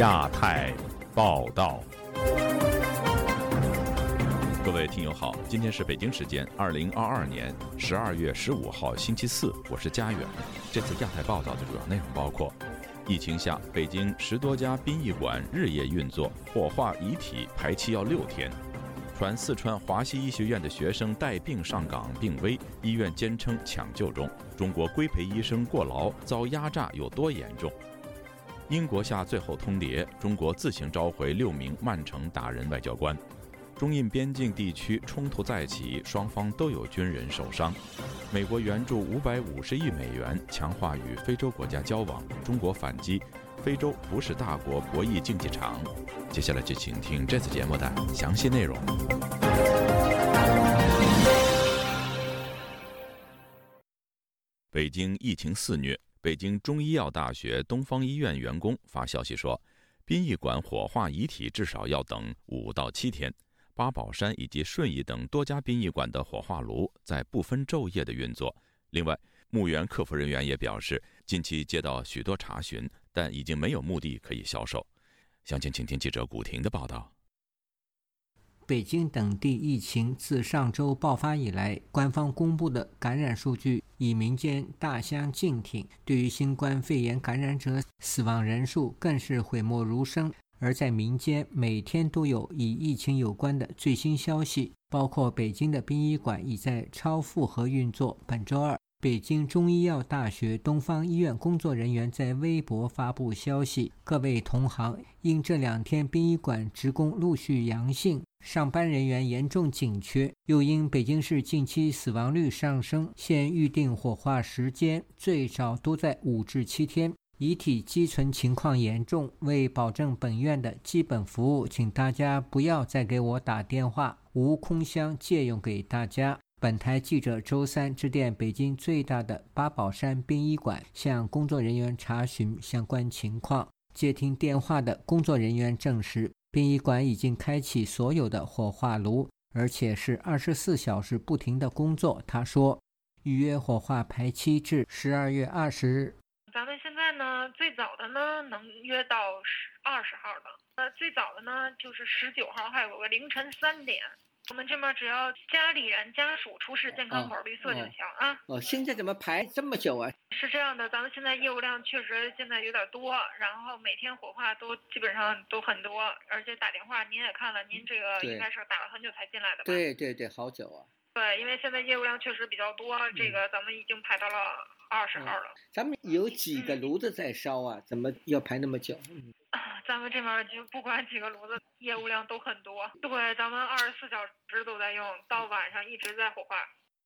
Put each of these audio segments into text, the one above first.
亚太报道。各位听友好，今天是北京时间二零二二年十二月十五号星期四，我是佳远。这次亚太报道的主要内容包括：疫情下，北京十多家殡仪馆日夜运作，火化遗体排期要六天；传四川华西医学院的学生带病上岗病危，医院坚称抢救中；中国规培医生过劳遭压榨有多严重？英国下最后通牒，中国自行召回六名曼城打人外交官。中印边境地区冲突再起，双方都有军人受伤。美国援助五百五十亿美元，强化与非洲国家交往。中国反击，非洲不是大国博弈竞技场。接下来就请听这次节目的详细内容。北京疫情肆虐，北京中医药大学东方医院员工发消息说，殡仪馆火化遗体至少要等五到七天。八宝山以及顺义等多家殡仪馆的火化炉在不分昼夜的运作。另外，墓园客服人员也表示，近期接到许多查询，但已经没有墓地可以销售。详情，请听记者古婷的报道。北京等地疫情自上周爆发以来，官方公布的感染数据与民间大相径庭，对于新冠肺炎感染者死亡人数更是讳莫如深。而在民间，每天都有与疫情有关的最新消息，包括北京的殡仪馆已在超负荷运作。本周二，北京中医药大学东方医院工作人员在微博发布消息：各位同行，因这两天殡仪馆职工陆续阳性，上班人员严重紧缺，又因北京市近期死亡率上升，现预定火化时间最少都在五至七天。遗体积存情况严重，为保证本院的基本服务，请大家不要再给我打电话，无空箱借用给大家。本台记者周三致电北京最大的八宝山殡仪馆，向工作人员查询相关情况。接听电话的工作人员证实，殡仪馆已经开启所有的火化炉，而且是二十四小时不停的工作。他说，预约火化排期至十二月二十日。咱们现在呢，最早的呢能约到十二十号的，呃，最早的呢就是十九号，还有个凌晨三点。我们这边只要家里人家属出示健康码绿色就行啊。哦，现在怎么排这么久啊？是这样的，咱们现在业务量确实现在有点多，然后每天火化都基本上都很多，而且打电话您也看了，您这个应该是打了很久才进来的吧？对对对，好久啊。对，因为现在业务量确实比较多，这个咱们已经排到了二十号了。咱们有几个炉子在烧啊？怎么要排那么久？嗯咱们这边就不管几个炉子，业务量都很多。对，咱们二十四小时都在用，到晚上一直在火化。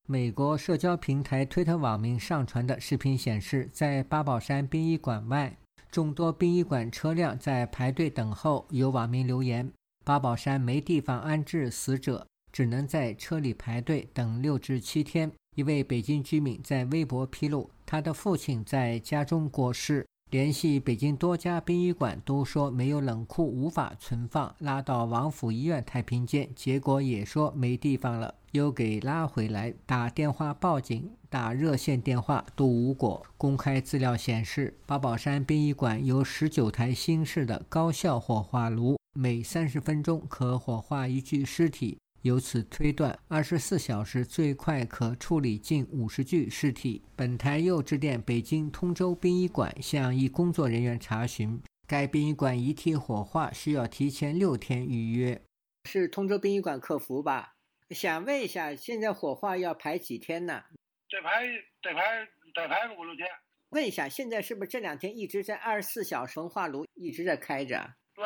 美国社交平台推特网民上传的视频显示，在八宝山殡仪馆外，众多殡仪馆车辆在排队等候。有网民留言：“八宝山没地方安置死者。”只能在车里排队等六至七天。一位北京居民在微博披露，他的父亲在家中过世，联系北京多家殡仪馆都说没有冷库无法存放，拉到王府医院太平间，结果也说没地方了，又给拉回来，打电话报警，打热线电话都无果。公开资料显示，八宝山殡仪馆有十九台新式的高效火化炉，每三十分钟可火化一具尸体。由此推断，二十四小时最快可处理近五十具尸体。本台又致电北京通州殡仪馆，向一工作人员查询，该殡仪馆遗体火化需要提前六天预约。是通州殡仪馆客服吧？想问一下，现在火化要排几天呢？得排得排得排个五六天。问一下，现在是不是这两天一直在二十四小时焚化炉一直在开着？对。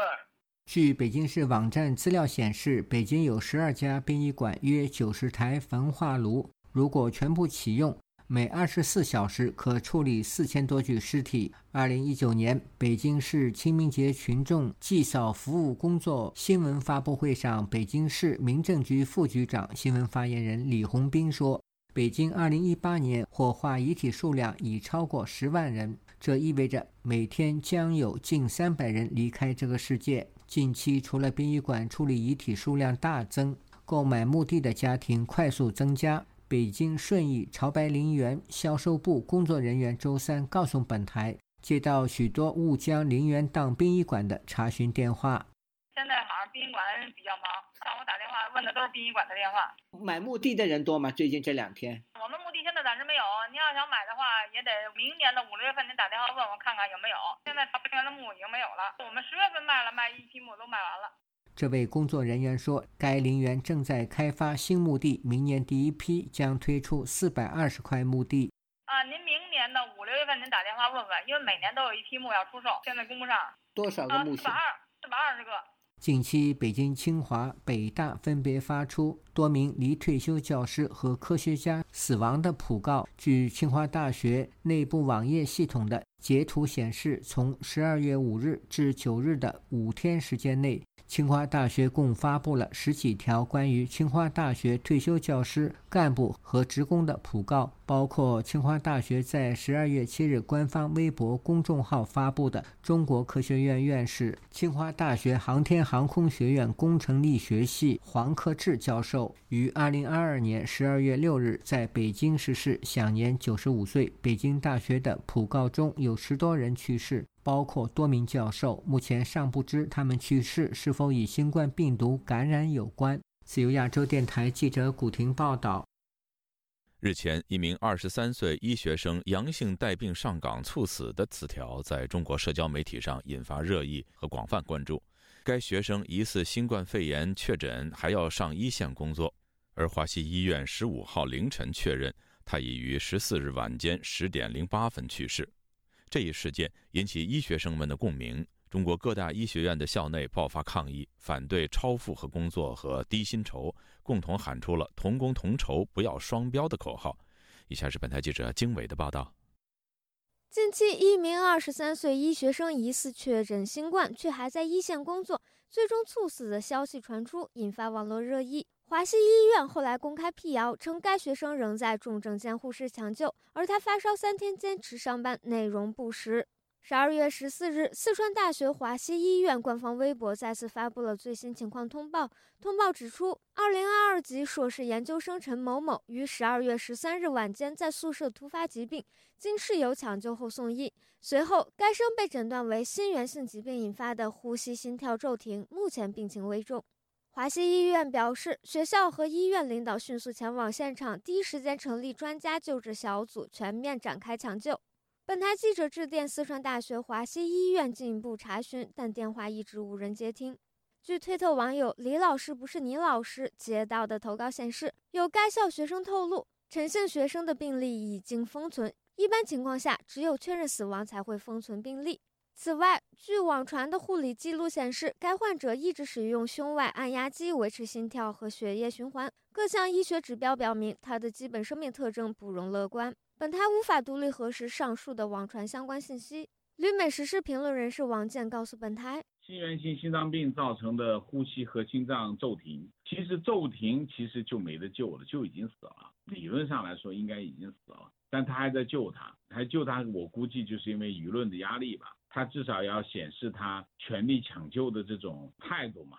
据北京市网站资料显示，北京有十二家殡仪馆，约九十台焚化炉。如果全部启用，每二十四小时可处理四千多具尸体。二零一九年，北京市清明节群众祭扫服务工作新闻发布会上，北京市民政局副局长、新闻发言人李红斌说：“北京二零一八年火化遗体数量已超过十万人，这意味着每天将有近三百人离开这个世界。”近期，除了殡仪馆处理遗体数量大增，购买墓地的家庭快速增加。北京顺义朝白陵园销售部工作人员周三告诉本台，接到许多误将陵园当殡仪馆的查询电话。现在好像殡仪馆比较忙，向我打电话问的都是殡仪馆的电话。买墓地的人多吗？最近这两天？我们墓地现在暂时没有，您要想买的话，也得明年的五六月份，您打电话问我看看有没有。现在桃园的墓已经没有了，我们十月份卖了，卖一批墓都卖完了。这位工作人员说，该陵园正在开发新墓地，明年第一批将推出四百二十块墓地。啊，您明年的五六月份您打电话问问，因为每年都有一批墓要出售，现在供不上。多少个墓？四百二，四百二十个。近期，北京清华、北大分别发出多名离退休教师和科学家死亡的讣告。据清华大学内部网页系统的截图显示，从十二月五日至九日的五天时间内。清华大学共发布了十几条关于清华大学退休教师、干部和职工的讣告，包括清华大学在十二月七日官方微博公众号发布的中国科学院院士、清华大学航天航空学院工程力学系黄克志教授于二零二二年十二月六日在北京逝世，享年九十五岁。北京大学的讣告中有十多人去世。包括多名教授，目前尚不知他们去世是否与新冠病毒感染有关。自由亚洲电台记者古婷报道。日前，一名二十三岁医学生阳性带病上岗猝死的词条，在中国社交媒体上引发热议和广泛关注。该学生疑似新冠肺炎确诊，还要上一线工作。而华西医院十五号凌晨确认，他已于十四日晚间十点零八分去世。这一事件引起医学生们的共鸣，中国各大医学院的校内爆发抗议，反对超负荷工作和低薪酬，共同喊出了“同工同酬，不要双标”的口号。以下是本台记者经纬的报道：近期，一名二十三岁医学生疑似确诊新冠，却还在一线工作，最终猝死的消息传出，引发网络热议。华西医院后来公开辟谣，称该学生仍在重症监护室抢救，而他发烧三天坚持上班，内容不实。十二月十四日，四川大学华西医院官方微博再次发布了最新情况通报。通报指出，二零二二级硕士研究生陈某某于十二月十三日晚间在宿舍突发疾病，经室友抢救后送医，随后该生被诊断为心源性疾病引发的呼吸心跳骤停，目前病情危重。华西医院表示，学校和医院领导迅速前往现场，第一时间成立专家救治小组，全面展开抢救。本台记者致电四川大学华西医院进一步查询，但电话一直无人接听。据推特网友“李老师不是你老师”接到的投稿显示，有该校学生透露，陈姓学生的病例已经封存，一般情况下，只有确认死亡才会封存病例。此外，据网传的护理记录显示，该患者一直使用胸外按压机维持心跳和血液循环，各项医学指标表明他的基本生命特征不容乐观。本台无法独立核实上述的网传相关信息。旅美时事评论人士王健告诉本台，心源性心脏病造成的呼吸和心脏骤停，其实骤停其实就没得救了，就已经死了。理论上来说，应该已经死了，但他还在救他，还救他，我估计就是因为舆论的压力吧。他至少要显示他全力抢救的这种态度嘛。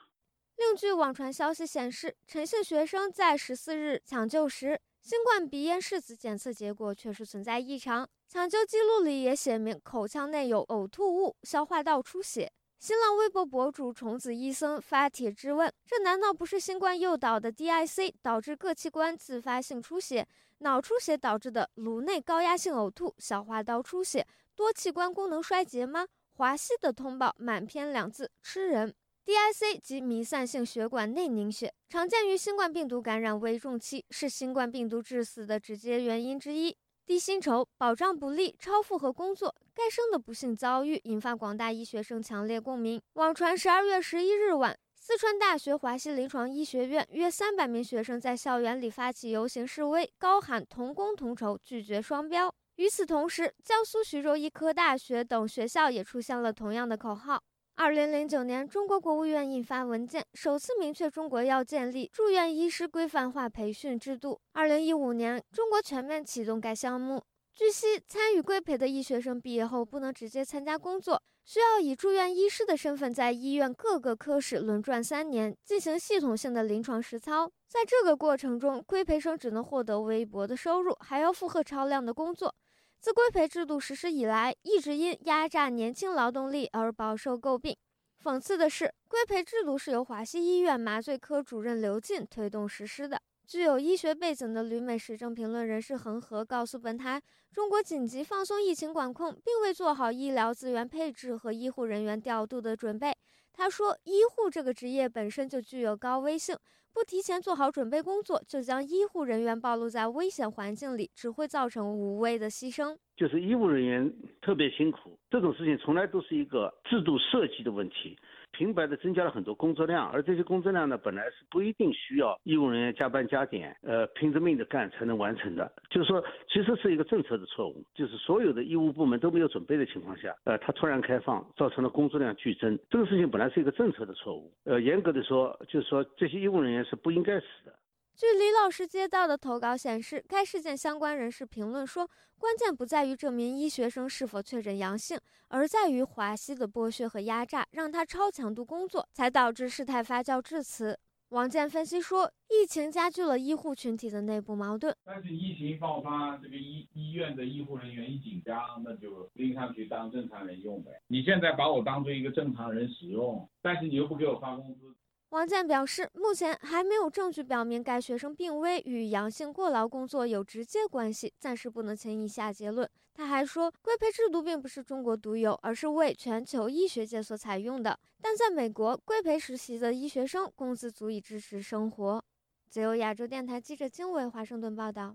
另据网传消息显示，陈姓学生在十四日抢救时，新冠鼻咽拭子检测结果确实存在异常，抢救记录里也写明口腔内有呕吐物、消化道出血。新浪微博博主虫子医生发帖质问：这难道不是新冠诱导的 DIC 导致各器官自发性出血、脑出血导致的颅内高压性呕吐、消化道出血？多器官功能衰竭吗？华西的通报满篇两字吃人。DIC 及弥散性血管内凝血，常见于新冠病毒感染危重期，是新冠病毒致死的直接原因之一。低薪酬、保障不力、超负荷工作，该生的不幸遭遇引发广大医学生强烈共鸣。网传十二月十一日晚，四川大学华西临床医学院约三百名学生在校园里发起游行示威，高喊“同工同酬，拒绝双标”。与此同时，江苏徐州医科大学等学校也出现了同样的口号。二零零九年，中国国务院印发文件，首次明确中国要建立住院医师规范化培训制度。二零一五年，中国全面启动该项目。据悉，参与规培的医学生毕业后不能直接参加工作，需要以住院医师的身份在医院各个科室轮转三年，进行系统性的临床实操。在这个过程中，规培生只能获得微薄的收入，还要负荷超量的工作。自规培制度实施以来，一直因压榨年轻劳动力而饱受诟病。讽刺的是，规培制度是由华西医院麻醉科主任刘进推动实施的。具有医学背景的旅美时政评论人士恒河告诉本台，中国紧急放松疫情管控，并未做好医疗资源配置和医护人员调度的准备。他说：“医护这个职业本身就具有高危性，不提前做好准备工作，就将医护人员暴露在危险环境里，只会造成无谓的牺牲。就是医务人员特别辛苦，这种事情从来都是一个制度设计的问题。”平白的增加了很多工作量，而这些工作量呢，本来是不一定需要医务人员加班加点，呃，拼着命的干才能完成的。就是说，其实是一个政策的错误，就是所有的医务部门都没有准备的情况下，呃，它突然开放，造成了工作量剧增。这个事情本来是一个政策的错误，呃，严格的说，就是说这些医务人员是不应该死的。据李老师接到的投稿显示，该事件相关人士评论说，关键不在于这名医学生是否确诊阳性，而在于华西的剥削和压榨，让他超强度工作，才导致事态发酵至此。王健分析说，疫情加剧了医护群体的内部矛盾。但是疫情爆发，这个医医院的医护人员一紧张，那就拎上去当正常人用呗。你现在把我当做一个正常人使用，但是你又不给我发工资。王健表示，目前还没有证据表明该学生病危与阳性过劳工作有直接关系，暂时不能轻易下结论。他还说，规培制度并不是中国独有，而是为全球医学界所采用的。但在美国，规培实习的医学生工资足以支持生活。自由亚洲电台记者经纬华盛顿报道。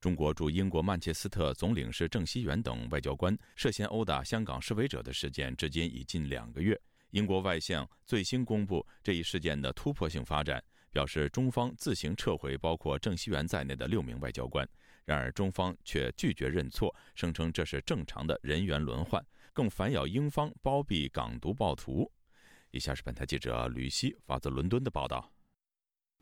中国驻英国曼彻斯特总领事郑希元等外交官涉嫌殴打香港示威者的事件，至今已近两个月。英国外相最新公布这一事件的突破性发展，表示中方自行撤回包括郑希元在内的六名外交官。然而，中方却拒绝认错，声称这是正常的人员轮换，更反咬英方包庇港独暴徒。以下是本台记者吕希发自伦敦的报道。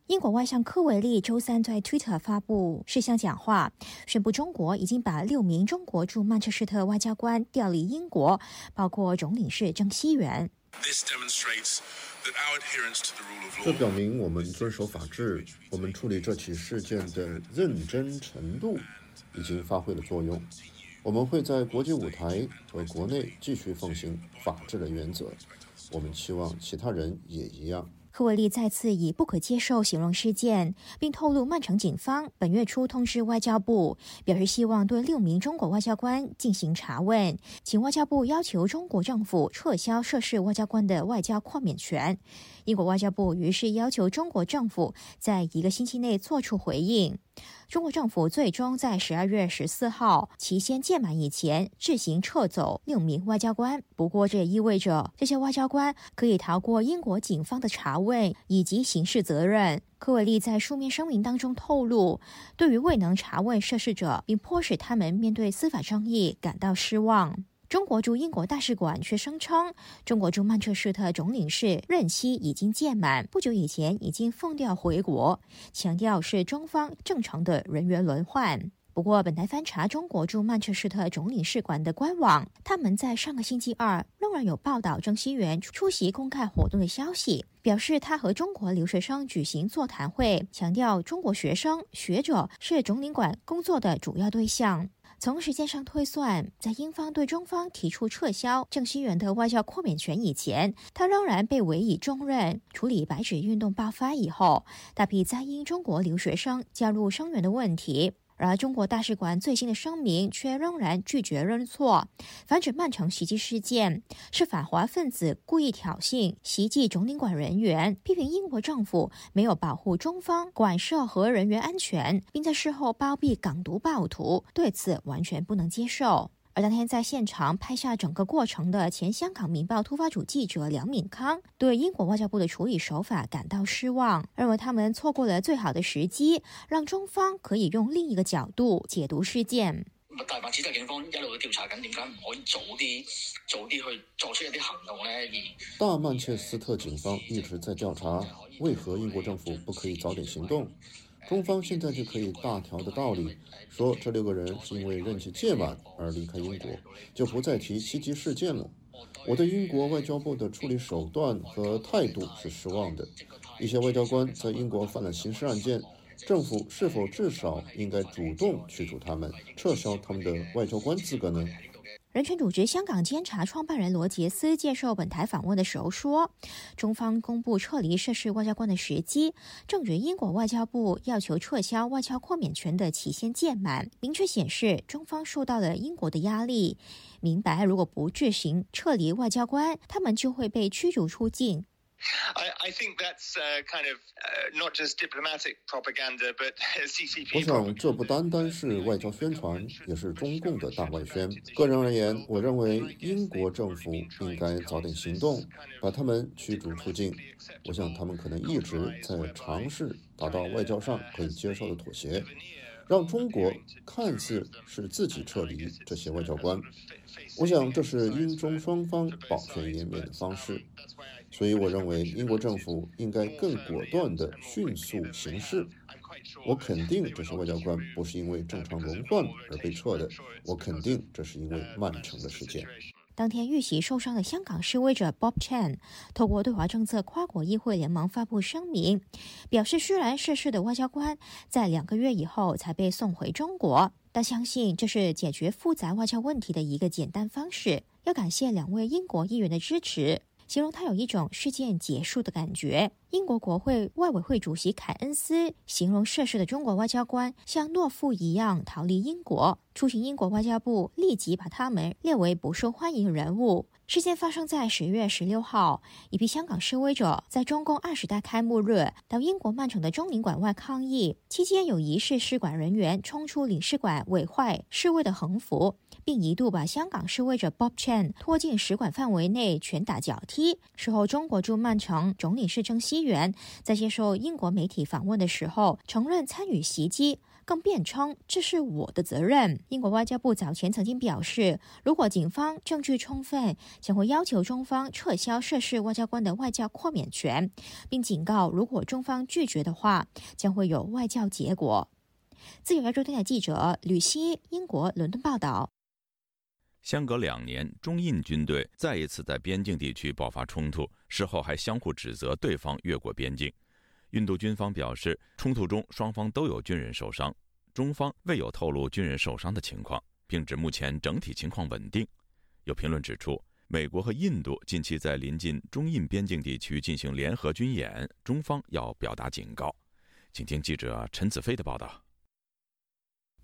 英国外相科维利周三在 Twitter 发布事项讲话，宣布中国已经把六名中国驻曼彻斯特外交官调离英国，包括总领事郑熙元。这表明我们遵守法治，我们处理这起事件的认真程度已经发挥了作用。我们会在国际舞台和国内继续奉行法治的原则。我们期望其他人也一样。克维利再次以不可接受形容事件，并透露曼城警方本月初通知外交部，表示希望对六名中国外交官进行查问，请外交部要求中国政府撤销涉事外交官的外交豁免权。英国外交部于是要求中国政府在一个星期内作出回应。中国政府最终在十二月十四号期限届满以前自行撤走六名外交官。不过，这也意味着这些外交官可以逃过英国警方的查问以及刑事责任。科维利在书面声明当中透露，对于未能查问涉事者并迫使他们面对司法争议感到失望。中国驻英国大使馆却声称，中国驻曼彻斯特总领事任期已经届满，不久以前已经奉调回国，强调是中方正常的人员轮换。不过，本台翻查中国驻曼彻斯特总领事馆的官网，他们在上个星期二仍然有报道郑熙元出席公开活动的消息，表示他和中国留学生举行座谈会，强调中国学生学者是总领馆工作的主要对象。从时间上推算，在英方对中方提出撤销郑熙元的外交豁免权以前，他仍然被委以重任处理白纸运动爆发以后大批在英中国留学生加入声援的问题。而中国大使馆最新的声明却仍然拒绝认错，反指曼城袭击事件是反华分子故意挑衅袭击总领馆人员，批评英国政府没有保护中方馆舍和人员安全，并在事后包庇港独暴徒，对此完全不能接受。而当天在现场拍下整个过程的前香港《明报》突发组记者梁敏康对英国外交部的处理手法感到失望，认为他们错过了最好的时机，让中方可以用另一个角度解读事件。大白指就警方一路都調查緊，點解唔可以早啲早啲去做出一啲行動呢？而大曼彻斯特警方一直在調查，為何英國政府不可以早點行動？中方现在就可以大条的道理说，这六个人是因为任期届满而离开英国，就不再提袭击事件了。我对英国外交部的处理手段和态度是失望的。一些外交官在英国犯了刑事案件。政府是否至少应该主动驱逐他们，撤销他们的外交官资格呢？人权组织香港監察创办人罗杰斯接受本台访问的时候说，中方公布撤离涉事外交官的时机，正值英国外交部要求撤销外交豁免权的期限届满，明确显示中方受到了英国的压力，明白如果不执行撤离外交官，他们就会被驱逐出境。我想这不单单是外交宣传，也是中共的大外宣。个人而言，我认为英国政府应该早点行动，把他们驱逐出境。我想他们可能一直在尝试达到外交上可以接受的妥协，让中国看似是自己撤离这些外交官。我想这是英中双方保全颜面的方式。所以，我认为英国政府应该更果断地迅速行事。我肯定这些外交官不是因为正常轮换而被撤的，我肯定这是因为曼城的事件。当天遇袭受伤的香港示威者 Bob Chan 透过对华政策跨国议会联盟发布声明，表示虽然涉事的外交官在两个月以后才被送回中国，但相信这是解决复杂外交问题的一个简单方式。要感谢两位英国议员的支持。形容他有一种事件结束的感觉。英国国会外委会主席凯恩斯形容涉事的中国外交官像懦夫一样逃离英国。出行英国外交部立即把他们列为不受欢迎人物。事件发生在十月十六号，一批香港示威者在中共二十大开幕日到英国曼城的中领馆外抗议，期间有疑似使馆人员冲出领事馆，毁坏示威的横幅，并一度把香港示威者 Bob Chan 拖进使馆范围内拳打脚踢。事后，中国驻曼城总领事鄭希元在接受英国媒体访问的时候承认参与袭击。更辩称这是我的责任。英国外交部早前曾经表示，如果警方证据充分，将会要求中方撤销涉事外交官的外交豁免权，并警告如果中方拒绝的话，将会有外交结果。自由亚洲电台记者吕希，英国伦敦报道。相隔两年，中印军队再一次在边境地区爆发冲突，事后还相互指责对方越过边境。印度军方表示，冲突中双方都有军人受伤，中方未有透露军人受伤的情况，并指目前整体情况稳定。有评论指出，美国和印度近期在临近中印边境地区进行联合军演，中方要表达警告。请听记者陈子飞的报道。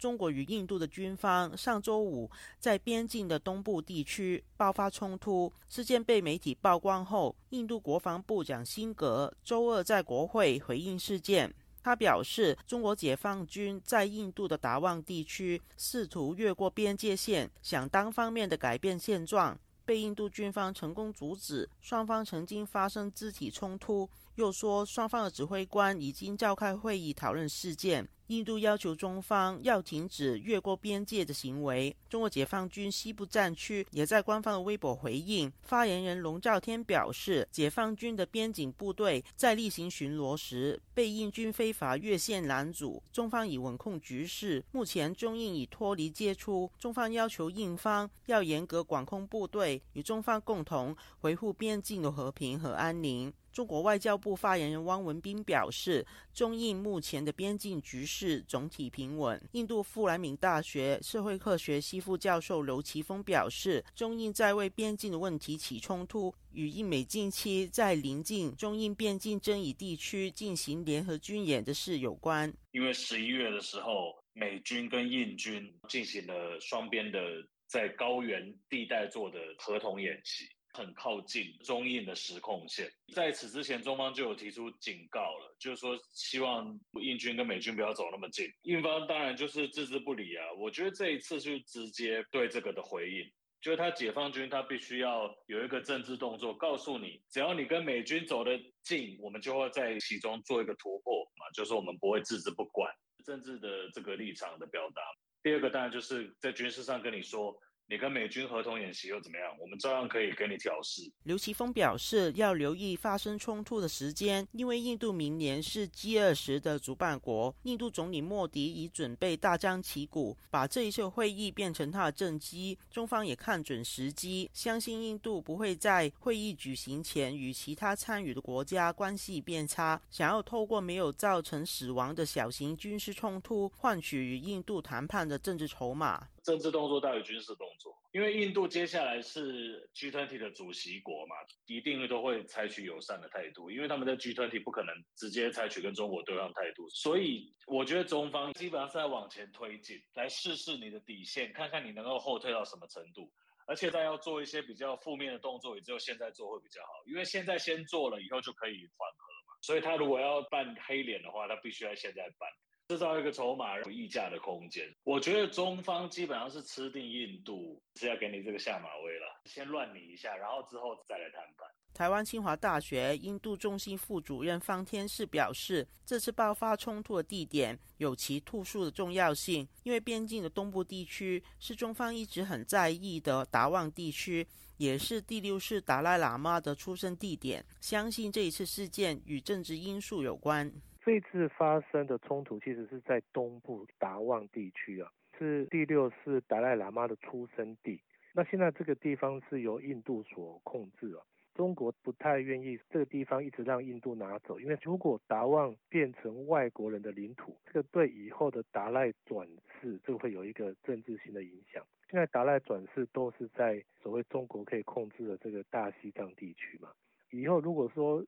中国与印度的军方上周五在边境的东部地区爆发冲突，事件被媒体曝光后，印度国防部长辛格周二在国会回应事件。他表示，中国解放军在印度的达旺地区试图越过边界线，想单方面的改变现状，被印度军方成功阻止。双方曾经发生肢体冲突，又说双方的指挥官已经召开会议讨论事件。印度要求中方要停止越过边界的行为。中国解放军西部战区也在官方的微博回应，发言人龙兆天表示，解放军的边境部队在例行巡逻时被印军非法越线拦阻，中方已稳控局势，目前中印已脱离接触。中方要求印方要严格管控部队，与中方共同维护边境的和平和安宁。中國外交部發言人汪文斌表示，中印目前的邊境局勢總體平穩。印度富蘭明大學社會科學系副教授劉奇峰表示，中印在為邊境的問題起衝突，與印美近期在临近中印邊境爭議地區進行聯合軍演的事有關。因為十一月的時候，美軍跟印軍進行了雙邊的在高原地帶做的合同演習。很靠近中印的实控线，在此之前，中方就有提出警告了，就是说希望印军跟美军不要走那么近。印方当然就是置之不理啊。我觉得这一次就直接对这个的回应，就是他解放军他必须要有一个政治动作，告诉你，只要你跟美军走得近，我们就会在其中做一个突破嘛，就是我们不会置之不管。政治的这个立场的表达。第二个当然就是在军事上跟你说。你跟美军合同演习又怎么样？我们照样可以跟你调试。刘奇峰表示，要留意发生冲突的时间，因为印度明年是 G 二十的主办国，印度总理莫迪已准备大张旗鼓把这一次会议变成他的政绩。中方也看准时机，相信印度不会在会议举行前与其他参与的国家关系变差，想要透过没有造成死亡的小型军事冲突，换取与印度谈判的政治筹码。政治动作大于军事动作，因为印度接下来是 G20 的主席国嘛，一定都会采取友善的态度，因为他们在 G20 不可能直接采取跟中国对抗态度，所以我觉得中方基本上是在往前推进，来试试你的底线，看看你能够后退到什么程度，而且他要做一些比较负面的动作，也只有现在做会比较好，因为现在先做了，以后就可以缓和嘛，所以他如果要扮黑脸的话，他必须要现在办。制造一个筹码有议价的空间，我觉得中方基本上是吃定印度，是要给你这个下马威了，先乱你一下，然后之后再来谈判。台湾清华大学印度中心副主任方天士表示，这次爆发冲突的地点有其突出的重要性，因为边境的东部地区是中方一直很在意的达旺地区，也是第六世达赖喇嘛的出生地点，相信这一次事件与政治因素有关。这次发生的冲突其实是在东部达旺地区啊，是第六世达赖喇嘛的出生地。那现在这个地方是由印度所控制啊，中国不太愿意这个地方一直让印度拿走，因为如果达旺变成外国人的领土，这个对以后的达赖转世就会有一个政治性的影响。现在达赖转世都是在所谓中国可以控制的这个大西藏地区嘛，以后如果说。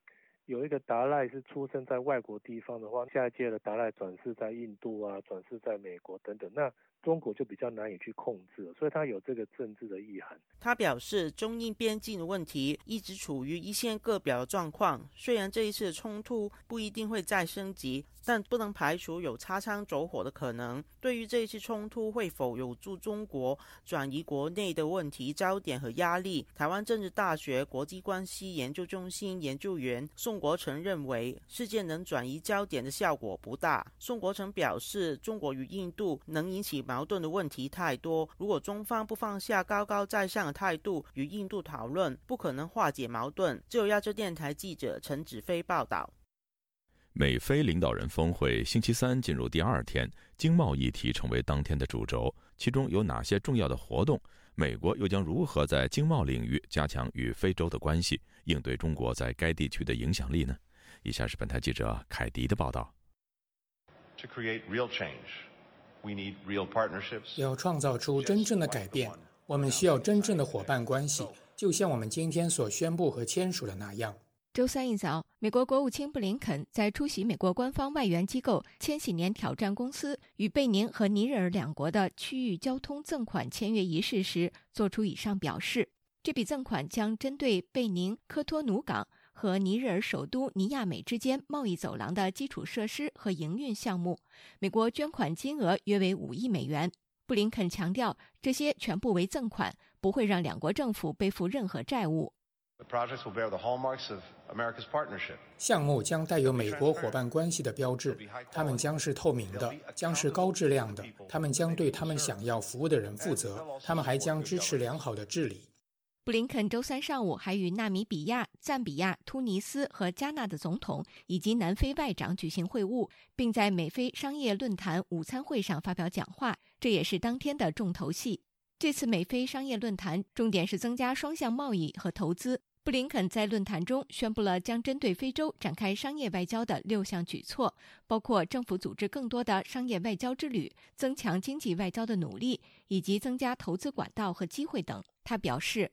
有一个达赖是出生在外国地方的话，下一届的达赖转世在印度啊，转世在美国等等，那中国就比较难以去控制，所以它有这个政治的意涵。他表示，中印边境的问题一直处于一线各表的状况，虽然这一次冲突不一定会再升级。但不能排除有擦枪走火的可能。对于这一次冲突会否有助中国转移国内的问题焦点和压力，台湾政治大学国际关系研究中心研究员宋国成认为，事件能转移焦点的效果不大。宋国成表示，中国与印度能引起矛盾的问题太多，如果中方不放下高高在上的态度与印度讨论，不可能化解矛盾。就有亚洲电台记者陈子飞报道。美非领导人峰会星期三进入第二天，经贸议题成为当天的主轴。其中有哪些重要的活动？美国又将如何在经贸领域加强与非洲的关系，应对中国在该地区的影响力呢？以下是本台记者凯迪的报道。要创造出真正的改变，我们需要真正的伙伴关系，就像我们今天所宣布和签署的那样。周三一早，美国国务卿布林肯在出席美国官方外援机构千禧年挑战公司与贝宁和尼日尔两国的区域交通赠款签约仪式时，作出以上表示。这笔赠款将针对贝宁科托努港和尼日尔首都尼亚美之间贸易走廊的基础设施和营运项目，美国捐款金额约为五亿美元。布林肯强调，这些全部为赠款，不会让两国政府背负任何债务。项目将带有美国伙伴关系的标志，他们将是透明的，将是高质量的，他们将对他们想要服务的人负责，他们还将支持良好的治理。布林肯周三上午还与纳米比亚、赞比亚、突尼斯和加纳的总统以及南非外长举行会晤，并在美非商业论坛午餐会上发表讲话，这也是当天的重头戏。这次美非商业论坛重点是增加双向贸易和投资。布林肯在论坛中宣布了将针对非洲展开商业外交的六项举措，包括政府组织更多的商业外交之旅、增强经济外交的努力以及增加投资管道和机会等。他表示。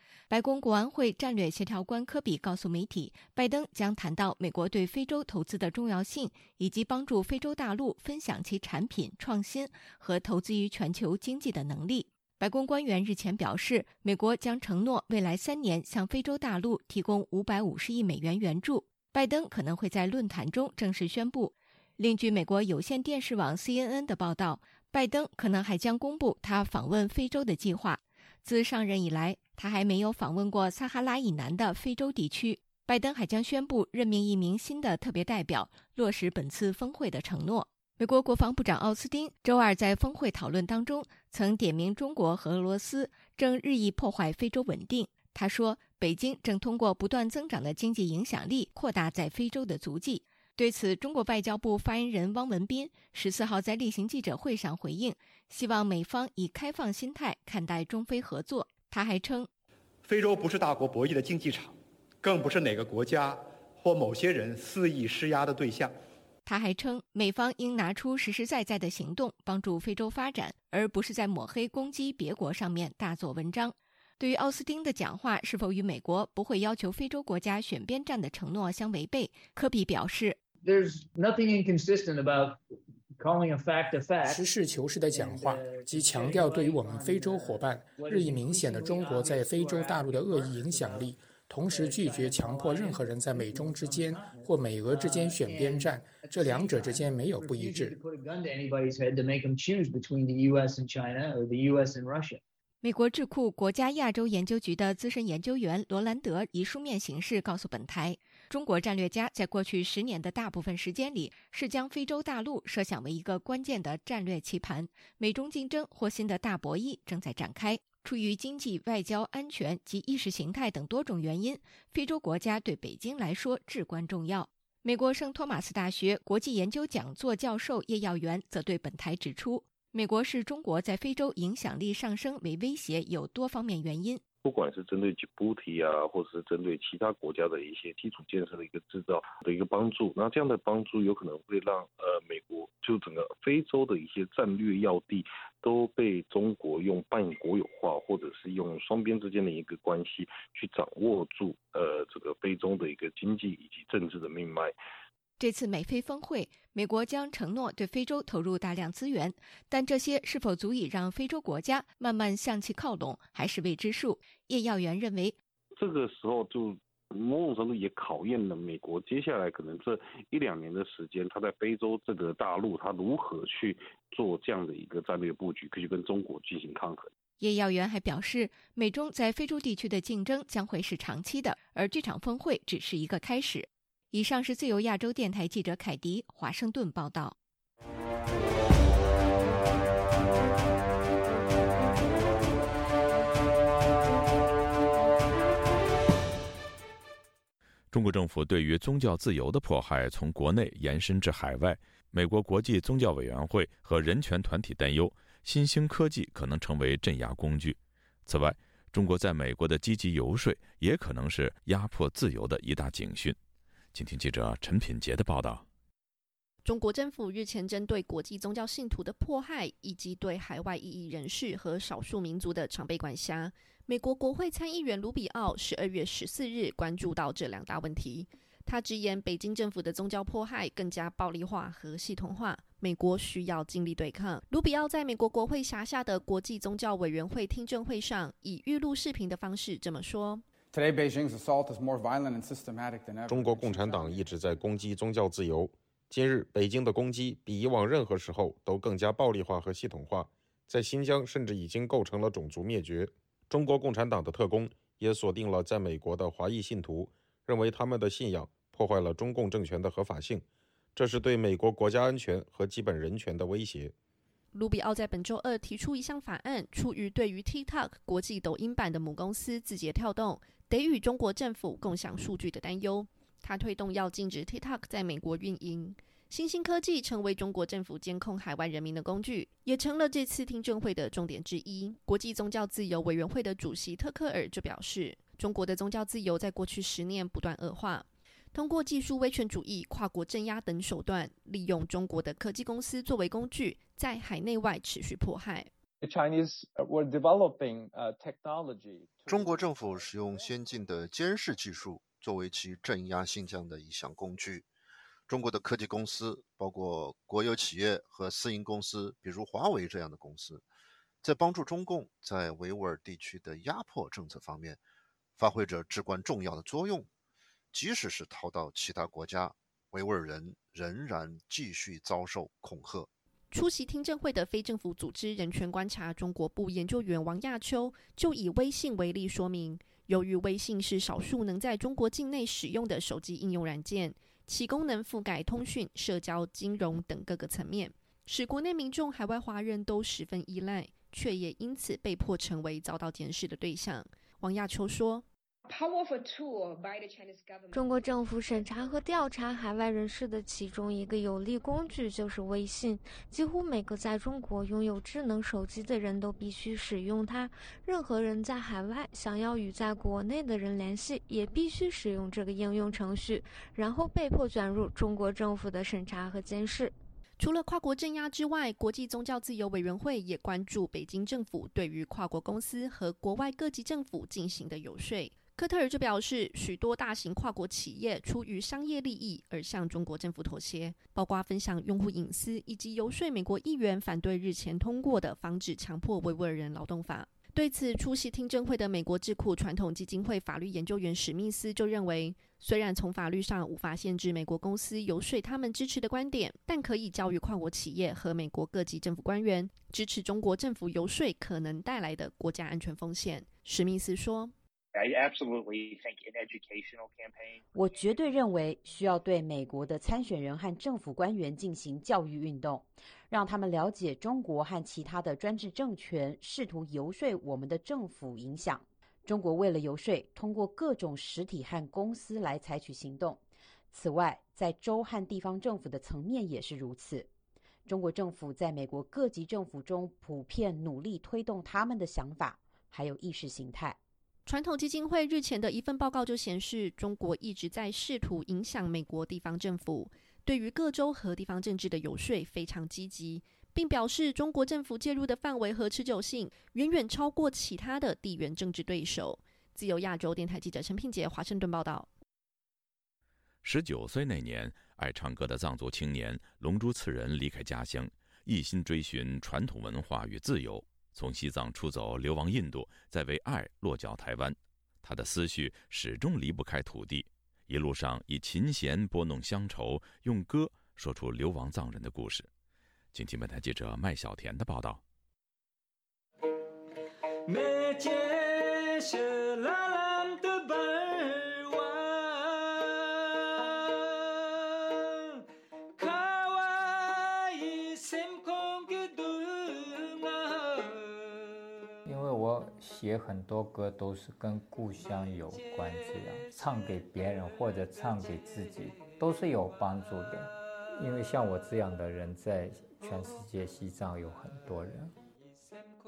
白宫国安会战略协调官科比告诉媒体，拜登将谈到美国对非洲投资的重要性，以及帮助非洲大陆分享其产品创新和投资于全球经济的能力。白宫官员日前表示，美国将承诺未来三年向非洲大陆提供五百五十亿美元援助。拜登可能会在论坛中正式宣布。另据美国有线电视网 CNN 的报道，拜登可能还将公布他访问非洲的计划。自上任以来，他还没有访问过撒哈拉以南的非洲地区。拜登还将宣布任命一名新的特别代表，落实本次峰会的承诺。美国国防部长奥斯汀周二在峰会讨论当中曾点名中国和俄罗斯正日益破坏非洲稳定。他说，北京正通过不断增长的经济影响力扩大在非洲的足迹。对此，中国外交部发言人汪文斌十四号在例行记者会上回应，希望美方以开放心态看待中非合作。他还称，非洲不是大国博弈的竞技场，更不是哪个国家或某些人肆意施压的对象。他还称，美方应拿出实实在在的行动帮助非洲发展，而不是在抹黑攻击别国上面大做文章。对于奥斯汀的讲话是否与美国不会要求非洲国家选边站的承诺相违背，科比表示：“There's nothing inconsistent about calling a fact a fact。”实事求是的讲话，即强调对于我们非洲伙伴日益明显的中国在非洲大陆的恶意影响力，同时拒绝强迫任何人在美中之间或美俄之间选边站，这两者之间没有不一致。美国智库国家亚洲研究局的资深研究员罗兰德以书面形式告诉本台，中国战略家在过去十年的大部分时间里是将非洲大陆设想为一个关键的战略棋盘。美中竞争或新的大博弈正在展开。出于经济、外交、安全及意识形态等多种原因，非洲国家对北京来说至关重要。美国圣托马斯大学国际研究讲座教授叶耀元则对本台指出。美国视中国在非洲影响力上升为威胁，有多方面原因。不管是针对吉布提啊，或者是针对其他国家的一些基础建设的一个制造的一个帮助，那这样的帮助有可能会让呃美国就整个非洲的一些战略要地都被中国用半国有化，或者是用双边之间的一个关系去掌握住呃这个非洲的一个经济以及政治的命脉。这次美非峰会，美国将承诺对非洲投入大量资源，但这些是否足以让非洲国家慢慢向其靠拢，还是未知数。叶耀元认为，这个时候就某种程度也考验了美国接下来可能这一两年的时间，他在非洲这个大陆，他如何去做这样的一个战略布局，可以跟中国进行抗衡。叶耀元还表示，美中在非洲地区的竞争将会是长期的，而这场峰会只是一个开始。以上是自由亚洲电台记者凯迪华盛顿报道。中国政府对于宗教自由的迫害从国内延伸至海外，美国国际宗教委员会和人权团体担忧新兴科技可能成为镇压工具。此外，中国在美国的积极游说也可能是压迫自由的一大警讯。请听记者陈品杰的报道。中国政府日前针对国际宗教信徒的迫害，以及对海外异议人士和少数民族的常被管辖，美国国会参议员卢比奥十二月十四日关注到这两大问题。他直言，北京政府的宗教迫害更加暴力化和系统化，美国需要尽力对抗。卢比奥在美国国会辖下的国际宗教委员会听证会上，以预录视频的方式这么说。中国共产党一直在攻击宗教自由。今日，北京的攻击比以往任何时候都更加暴力化和系统化，在新疆甚至已经构成了种族灭绝。中国共产党的特工也锁定了在美国的华裔信徒，认为他们的信仰破坏了中共政权的合法性，这是对美国国家安全和基本人权的威胁。卢比奥在本周二提出一项法案，出于对于 TikTok 国际抖音版的母公司字节跳动。得与中国政府共享数据的担忧，他推动要禁止 TikTok 在美国运营。新兴科技成为中国政府监控海外人民的工具，也成了这次听证会的重点之一。国际宗教自由委员会的主席特克尔就表示，中国的宗教自由在过去十年不断恶化，通过技术威权主义、跨国镇压等手段，利用中国的科技公司作为工具，在海内外持续迫害。中国政府使用先进的监视技术作为其镇压新疆的一项工具。中国的科技公司，包括国有企业和私营公司，比如华为这样的公司，在帮助中共在维吾尔地区的压迫政策方面发挥着至关重要的作用。即使是逃到其他国家，维吾尔人仍然继续遭受恐吓。出席听证会的非政府组织人权观察中国部研究员王亚秋就以微信为例说明，由于微信是少数能在中国境内使用的手机应用软件，其功能覆盖通讯、社交、金融等各个层面，使国内民众、海外华人都十分依赖，却也因此被迫成为遭到监视的对象。王亚秋说。中国政府审查和调查海外人士的其中一个有力工具就是微信。几乎每个在中国拥有智能手机的人都必须使用它。任何人在海外想要与在国内的人联系，也必须使用这个应用程序，然后被迫卷入中国政府的审查和监视。除了跨国镇压之外，国际宗教自由委员会也关注北京政府对于跨国公司和国外各级政府进行的游说。科特尔就表示，许多大型跨国企业出于商业利益而向中国政府妥协，包括分享用户隐私以及游说美国议员反对日前通过的防止强迫维吾尔人劳动法。对此，出席听证会的美国智库传统基金会法律研究员史密斯就认为，虽然从法律上无法限制美国公司游说他们支持的观点，但可以教育跨国企业和美国各级政府官员支持中国政府游说可能带来的国家安全风险。史密斯说。I absolutely think an educational campaign. 我绝对认为需要对美国的参选人和政府官员进行教育运动，让他们了解中国和其他的专制政权试图游说我们的政府影响中国。为了游说，通过各种实体和公司来采取行动。此外，在州和地方政府的层面也是如此。中国政府在美国各级政府中普遍努力推动他们的想法，还有意识形态。传统基金会日前的一份报告就显示，中国一直在试图影响美国地方政府，对于各州和地方政治的游说非常积极，并表示中国政府介入的范围和持久性远远超过其他的地缘政治对手。自由亚洲电台记者陈品杰华盛顿报道。十九岁那年，爱唱歌的藏族青年龙珠次仁离开家乡，一心追寻传统文化与自由。从西藏出走，流亡印度，再为爱落脚台湾，他的思绪始终离不开土地。一路上以琴弦拨弄乡愁，用歌说出流亡藏人的故事。请听本台记者麦小田的报道。写很多歌都是跟故乡有关，这样唱给别人或者唱给自己都是有帮助的。因为像我这样的人在全世界西藏有很多人。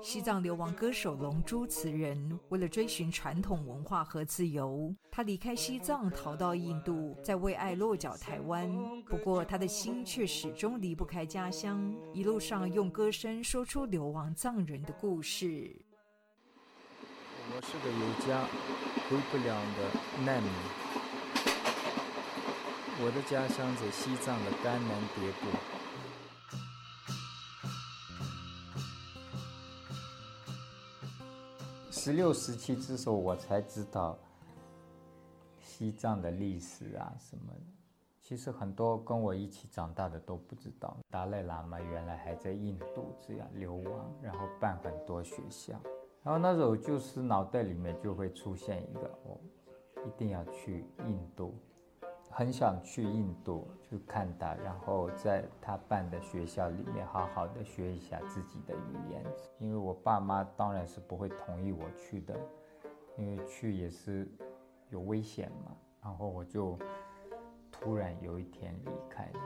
西藏流亡歌手龙珠词人为了追寻传统文化和自由，他离开西藏逃到印度，在为爱落脚台湾。不过他的心却始终离不开家乡，一路上用歌声说出流亡藏人的故事。我是个有家回不了的难民，我的家乡在西藏的甘南迭部。十六、十七之时，我才知道西藏的历史啊什么。其实很多跟我一起长大的都不知道，达赖喇嘛原来还在印度这样流亡，然后办很多学校。然后那时候就是脑袋里面就会出现一个，我一定要去印度，很想去印度去看他，然后在他办的学校里面好好的学一下自己的语言。因为我爸妈当然是不会同意我去的，因为去也是有危险嘛。然后我就突然有一天离开了。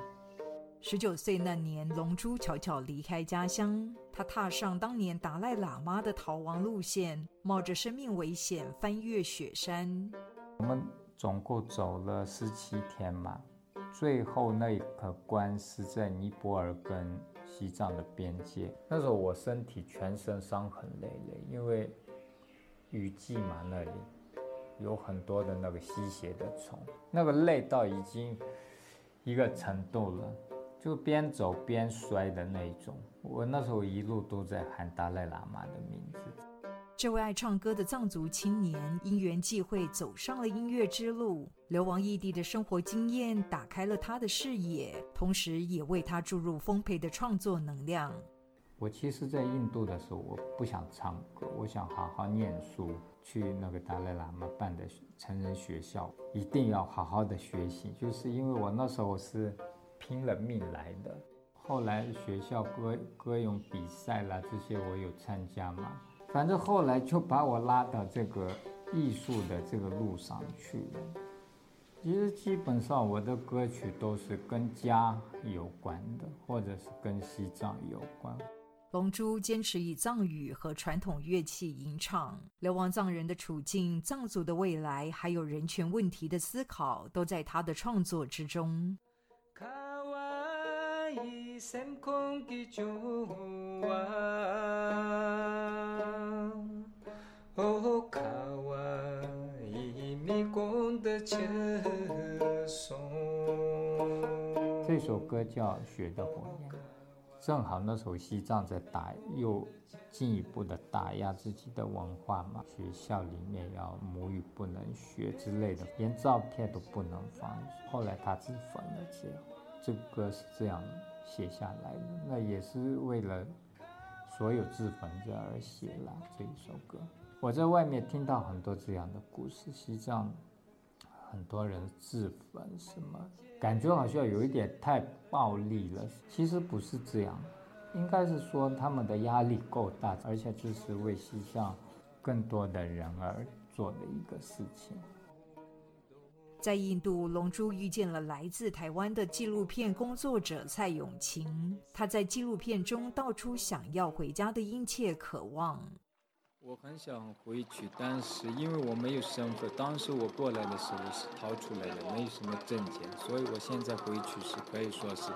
十九岁那年，龙珠悄悄离开家乡。他踏上当年达赖喇嘛的逃亡路线，冒着生命危险翻越雪山。我们总共走了十七天嘛，最后那一个关是在尼泊尔跟西藏的边界。那时候我身体全身伤痕累累，因为雨季嘛，那里有很多的那个吸血的虫，那个累到已经一个程度了。就边走边摔的那种，我那时候一路都在喊达赖喇嘛的名字。这位爱唱歌的藏族青年因缘际会走上了音乐之路，流亡异地的生活经验打开了他的视野，同时也为他注入丰沛的创作能量。我其实，在印度的时候，我不想唱歌，我想好好念书，去那个达赖喇嘛办的成人学校，一定要好好的学习。就是因为我那时候是拼了命来的。后来学校歌歌咏比赛啦，这些我有参加嘛。反正后来就把我拉到这个艺术的这个路上去了。其实基本上我的歌曲都是跟家有关的，或者是跟西藏有关。龙珠坚持以藏语和传统乐器吟唱，流亡藏人的处境、藏族的未来，还有人权问题的思考，都在他的创作之中。这首歌叫《雪的火焰》，正好那时候西藏在打，又进一步的打压自己的文化嘛。学校里面要母语不能学之类的，连照片都不能放。后来他自焚了，这样，这个歌是这样写下来的。那也是为了所有自焚者而写了这一首歌。我在外面听到很多这样的故事，西藏很多人自焚，什么感觉好像有一点太暴力了。其实不是这样，应该是说他们的压力够大，而且这是为西藏更多的人而做的一个事情。在印度，龙珠遇见了来自台湾的纪录片工作者蔡永晴，他在纪录片中道出想要回家的殷切渴望。我很想回去，但是因为我没有身份，当时我过来的时候是逃出来的，没有什么证件，所以我现在回去是可以说是，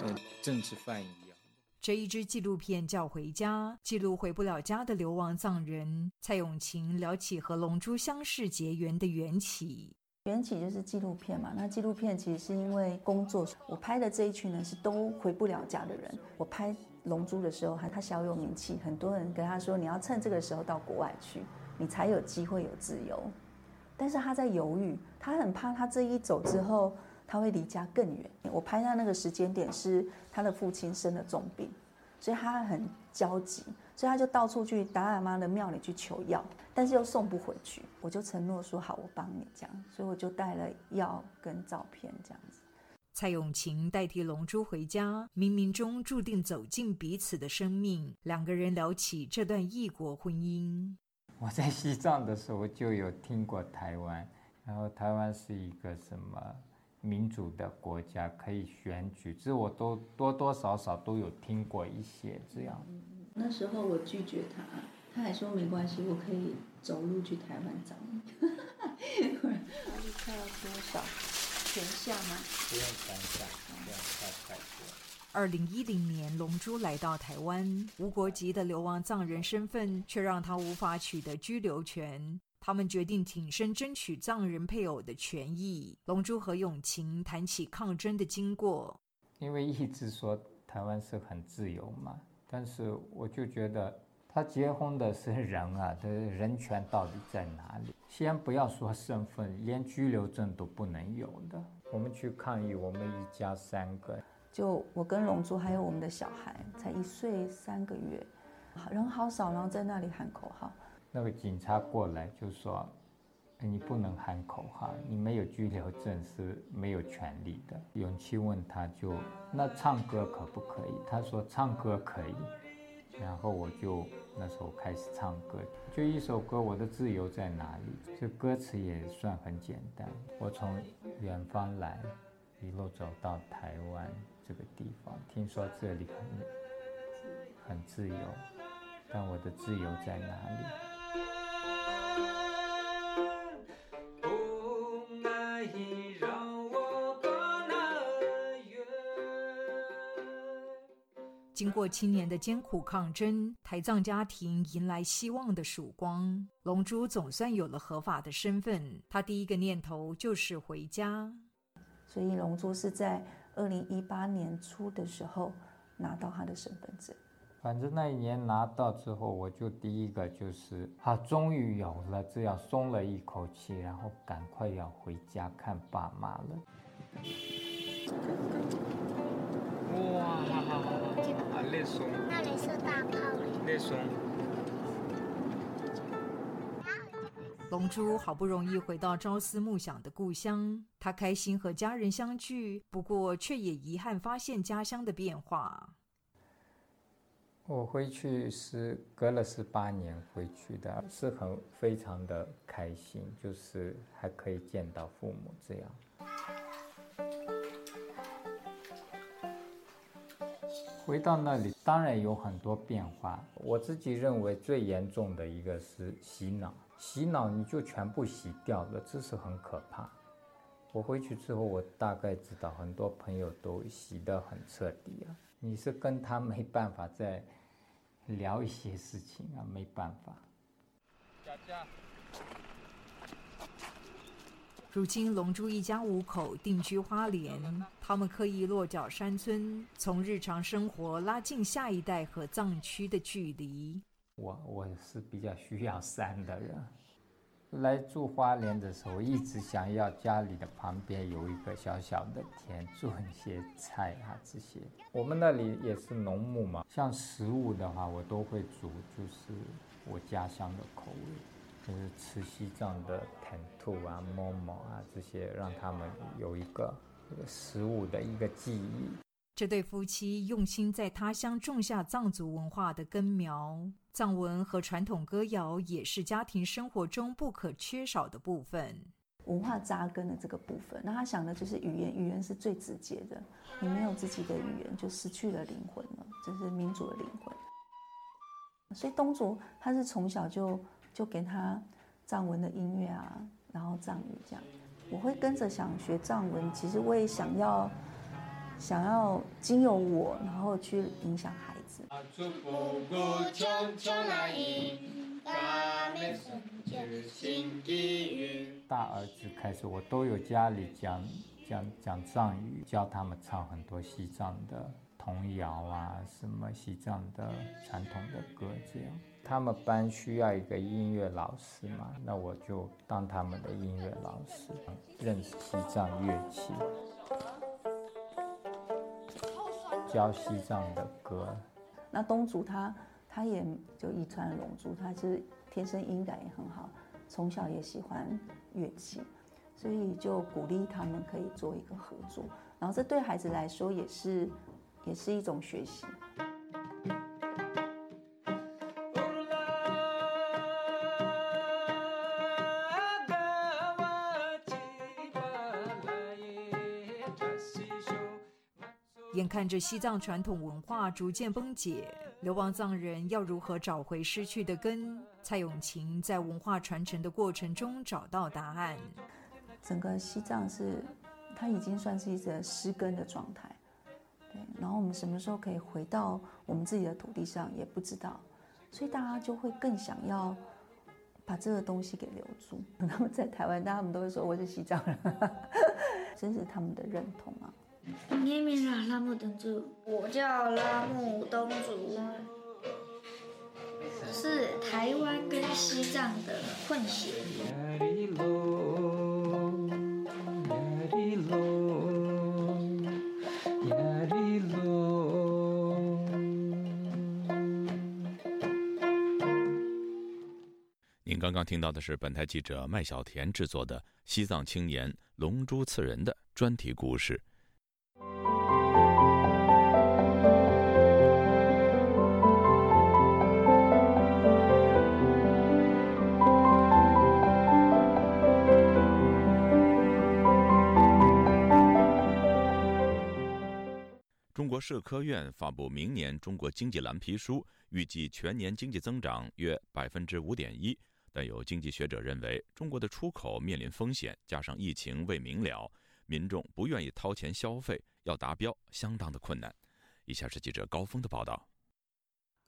嗯，政治犯一样。这一支纪录片叫《回家》，记录回不了家的流亡藏人。蔡永晴聊起和龙珠相识结缘的缘起。缘起就是纪录片嘛，那纪录片其实是因为工作，我拍的这一群呢是都回不了家的人。我拍龙珠的时候，还他小有名气，很多人跟他说，你要趁这个时候到国外去，你才有机会有自由。但是他在犹豫，他很怕他这一走之后，他会离家更远。我拍他那个时间点是他的父亲生了重病，所以他很焦急。所以他就到处去达赖妈的庙里去求药，但是又送不回去。我就承诺说好，我帮你这样。所以我就带了药跟照片这样子。蔡永琴代替龙珠回家，冥冥中注定走进彼此的生命。两个人聊起这段异国婚姻。我在西藏的时候就有听过台湾，然后台湾是一个什么民主的国家，可以选举，这我都多多少少都有听过一些这样。那时候我拒绝他，他还说没关系，我可以走路去台湾找你。压力快要多少？全下吗？不用全下，不用太太多。二零一零年，龙珠来到台湾，无国籍的流亡藏人身份却让他无法取得居留权。他们决定挺身争取藏人配偶的权益。龙珠和永晴谈起抗争的经过，因为一直说台湾是很自由嘛。但是我就觉得，他结婚的是人啊，他人权到底在哪里？先不要说身份，连居留证都不能有的。我们去抗议，我们一家三个，就我跟龙珠还有我们的小孩，才一岁三个月，人好少，然后在那里喊口号。那个警察过来就说。你不能喊口号，你没有拘留证是没有权利的。勇气问他就那唱歌可不可以？他说唱歌可以。然后我就那时候开始唱歌，就一首歌《我的自由在哪里》。这歌词也算很简单。我从远方来，一路走到台湾这个地方，听说这里很很自由，但我的自由在哪里？经过七年的艰苦抗争，台藏家庭迎来希望的曙光。龙珠总算有了合法的身份，他第一个念头就是回家。所以龙珠是在二零一八年初的时候拿到他的身份证，反正那一年拿到之后，我就第一个就是啊，终于有了，这样松了一口气，然后赶快要回家看爸妈了。哇，好好好，啊，列松，那里是大炮列松。龙珠好不容易回到朝思暮想的故乡，他开心和家人相聚，不过却也遗憾发现家乡的变化。我回去是隔了十八年回去的，是很非常的开心，就是还可以见到父母这样。回到那里，当然有很多变化。我自己认为最严重的一个是洗脑，洗脑你就全部洗掉了，这是很可怕。我回去之后，我大概知道很多朋友都洗得很彻底啊。你是跟他没办法再聊一些事情啊，没办法。如今，龙珠一家五口定居花莲，他们刻意落脚山村，从日常生活拉近下一代和藏区的距离。我我是比较需要山的人。来住花莲的时候，一直想要家里的旁边有一个小小的田，种一些菜啊这些。我们那里也是农牧嘛，像食物的话，我都会煮，就是我家乡的口味，就是吃西藏的甜兔啊、馍馍啊这些，让他们有一个食物的一个记忆。这对夫妻用心在他乡种下藏族文化的根苗。藏文和传统歌谣也是家庭生活中不可缺少的部分。文化扎根的这个部分，那他想的就是语言，语言是最直接的。你没有自己的语言，就失去了灵魂了，这是民族的灵魂。所以东族他是从小就就给他藏文的音乐啊，然后藏语这样。我会跟着想学藏文，其实我也想要想要经由我，然后去影响孩子。大儿子开始，我都有家里讲讲讲藏语，教他们唱很多西藏的童谣啊，什么西藏的传统的歌这样。他们班需要一个音乐老师嘛，那我就当他们的音乐老师，认识西藏乐器，教西藏的歌。那东族他他也就遗传龙珠，他是天生音感也很好，从小也喜欢乐器，所以就鼓励他们可以做一个合作，然后这对孩子来说也是也是一种学习。眼看着西藏传统文化逐渐崩解，流亡藏人要如何找回失去的根？蔡永琴在文化传承的过程中找到答案。整个西藏是，它已经算是一个失根的状态。对，然后我们什么时候可以回到我们自己的土地上也不知道，所以大家就会更想要把这个东西给留住。他们在台湾，他们都会说我是西藏人，真是他们的认同啊。你名啦，拉木东族。我叫拉木东族，是台湾跟西藏的混血。您刚刚听到的是本台记者麦小田制作的西藏青年龙珠刺人的专题故事。社科院发布明年中国经济蓝皮书，预计全年经济增长约百分之五点一。但有经济学者认为，中国的出口面临风险，加上疫情未明了，民众不愿意掏钱消费，要达标相当的困难。以下是记者高峰的报道：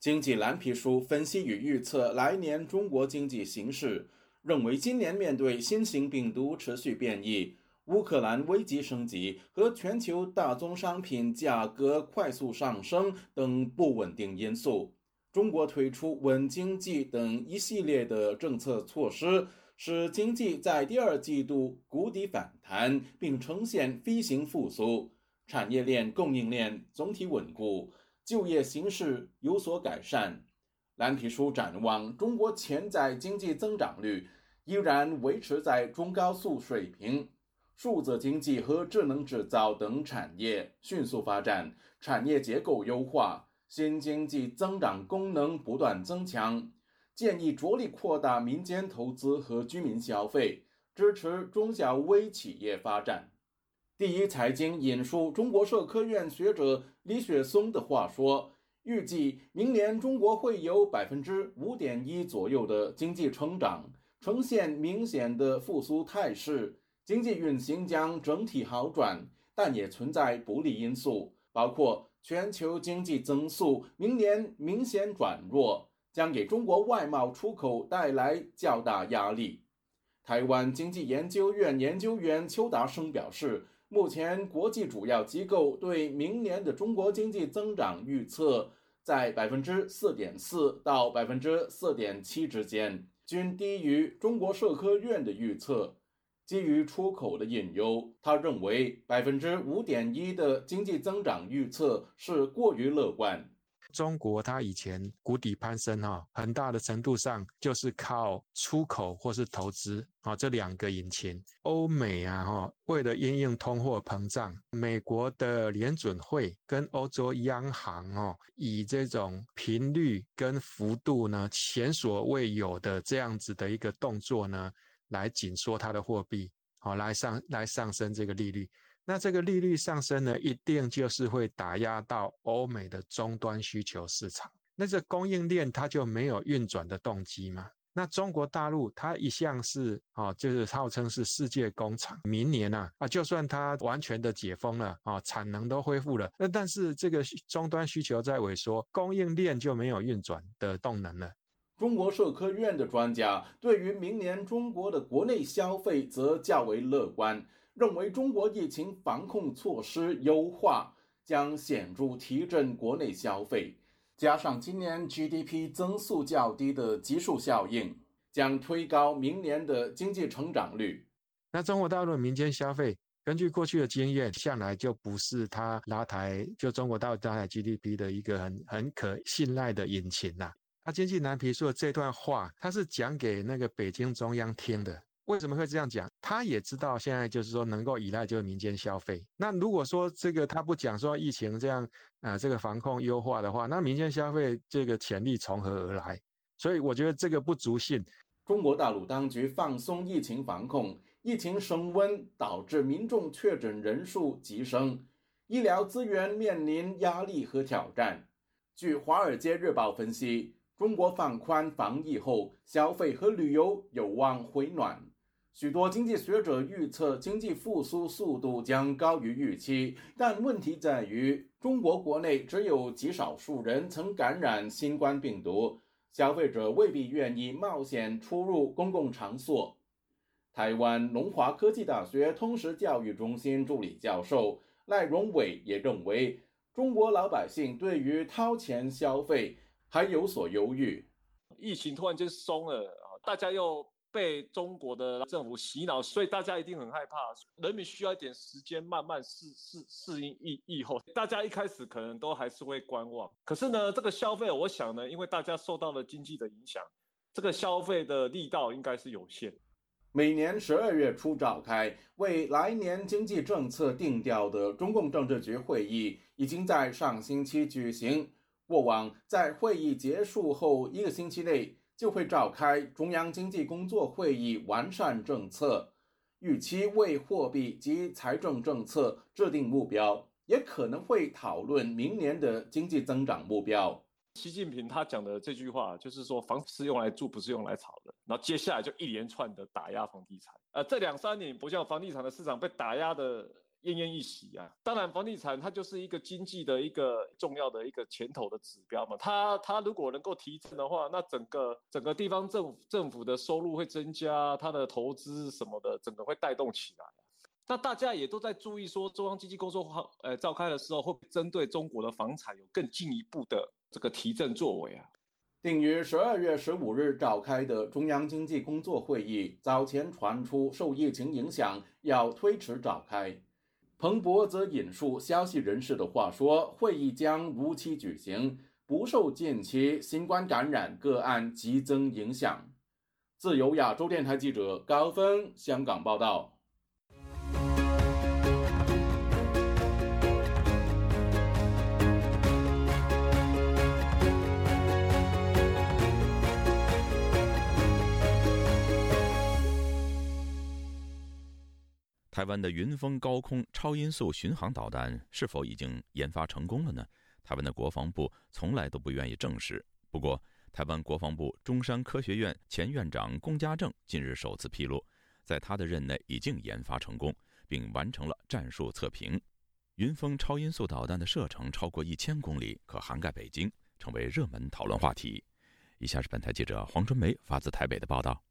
经济蓝皮书分析与预测来年中国经济形势，认为今年面对新型病毒持续变异。乌克兰危机升级和全球大宗商品价格快速上升等不稳定因素，中国推出稳经济等一系列的政策措施，使经济在第二季度谷底反弹，并呈现飞行复苏，产业链供应链总体稳固，就业形势有所改善。蓝皮书展望中国潜在经济增长率依然维持在中高速水平。数字经济和智能制造等产业迅速发展，产业结构优化，新经济增长功能不断增强。建议着力扩大民间投资和居民消费，支持中小微企业发展。第一财经引述中国社科院学者李雪松的话说：“预计明年中国会有百分之五点一左右的经济成长，呈现明显的复苏态势。”经济运行将整体好转，但也存在不利因素，包括全球经济增速明年明显转弱，将给中国外贸出口带来较大压力。台湾经济研究院研究员邱达生表示，目前国际主要机构对明年的中国经济增长预测在百分之四点四到百分之四点七之间，均低于中国社科院的预测。基于出口的隐忧，他认为百分之五点一的经济增长预测是过于乐观。中国它以前谷底攀升哈，很大的程度上就是靠出口或是投资啊这两个引擎。欧美啊哈，为了因应通货膨胀，美国的联准会跟欧洲央行哦，以这种频率跟幅度呢前所未有的这样子的一个动作呢。来紧缩它的货币，好来上来上升这个利率。那这个利率上升呢，一定就是会打压到欧美的终端需求市场。那这供应链它就没有运转的动机嘛？那中国大陆它一向是哦，就是号称是世界工厂。明年呢啊，就算它完全的解封了啊，产能都恢复了，那但是这个终端需求在萎缩，供应链就没有运转的动能了。中国社科院的专家对于明年中国的国内消费则较为乐观，认为中国疫情防控措施优化将显著提振国内消费，加上今年 GDP 增速较低的基数效应，将推高明年的经济成长率。那中国大陆民间消费，根据过去的经验，向来就不是它拉抬就中国大陆拉抬 GDP 的一个很很可信赖的引擎呐。他经济蓝皮书的这段话，他是讲给那个北京中央听的。为什么会这样讲？他也知道现在就是说能够依赖就是民间消费。那如果说这个他不讲说疫情这样啊，这个防控优化的话，那民间消费这个潜力从何而来？所以我觉得这个不足信。中国大陆当局放松疫情防控，疫情升温导致民众确诊人数急升，医疗资源面临压力和挑战。据《华尔街日报》分析。中国放宽防疫后，消费和旅游有望回暖。许多经济学者预测经济复苏速度将高于预期，但问题在于中国国内只有极少数人曾感染新冠病毒，消费者未必愿意冒险出入公共场所。台湾龙华科技大学通识教育中心助理教授赖荣伟也认为，中国老百姓对于掏钱消费。还有所犹豫，疫情突然间松了啊，大家又被中国的政府洗脑，所以大家一定很害怕。人民需要一点时间慢慢适适适应疫疫后，大家一开始可能都还是会观望。可是呢，这个消费，我想呢，因为大家受到了经济的影响，这个消费的力道应该是有限。每年十二月初召开为来年经济政策定调的中共政治局会议，已经在上星期举行。过往在会议结束后一个星期内就会召开中央经济工作会议，完善政策，预期为货币及财政政策制定目标，也可能会讨论明年的经济增长目标。习近平他讲的这句话就是说，房子是用来住，不是用来炒的。然后接下来就一连串的打压房地产。呃，这两三年不像房地产的市场被打压的。奄奄一息啊！当然，房地产它就是一个经济的一个重要的一个前头的指标嘛。它它如果能够提振的话，那整个整个地方政府政府的收入会增加，它的投资什么的，整个会带动起来。那大家也都在注意说，中央经济工作会呃召开的时候，会针对中国的房产有更进一步的这个提振作为啊。定于十二月十五日召开的中央经济工作会议，早前传出受疫情影响要推迟召开。彭博则引述消息人士的话说，会议将如期举行，不受近期新冠感染个案激增影响。自由亚洲电台记者高峰香港报道。台湾的云峰高空超音速巡航导弹是否已经研发成功了呢？台湾的国防部从来都不愿意证实。不过，台湾国防部中山科学院前院长龚家正近日首次披露，在他的任内已经研发成功，并完成了战术测评。云峰超音速导弹的射程超过一千公里，可涵盖北京，成为热门讨论话题。以下是本台记者黄春梅发自台北的报道。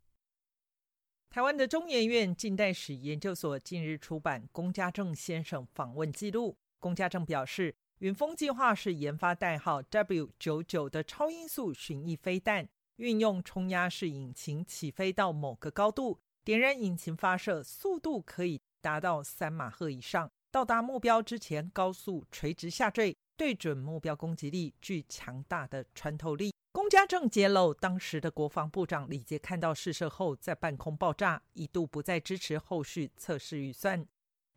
台湾的中研院近代史研究所近日出版龚家正先生访问记录。龚家正表示，云峰计划是研发代号 W 九九的超音速巡弋飞弹，运用冲压式引擎起飞到某个高度，点燃引擎发射，速度可以达到三马赫以上，到达目标之前高速垂直下坠，对准目标攻击力具强大的穿透力。龚家正揭露，当时的国防部长李杰看到试射后在半空爆炸，一度不再支持后续测试预算。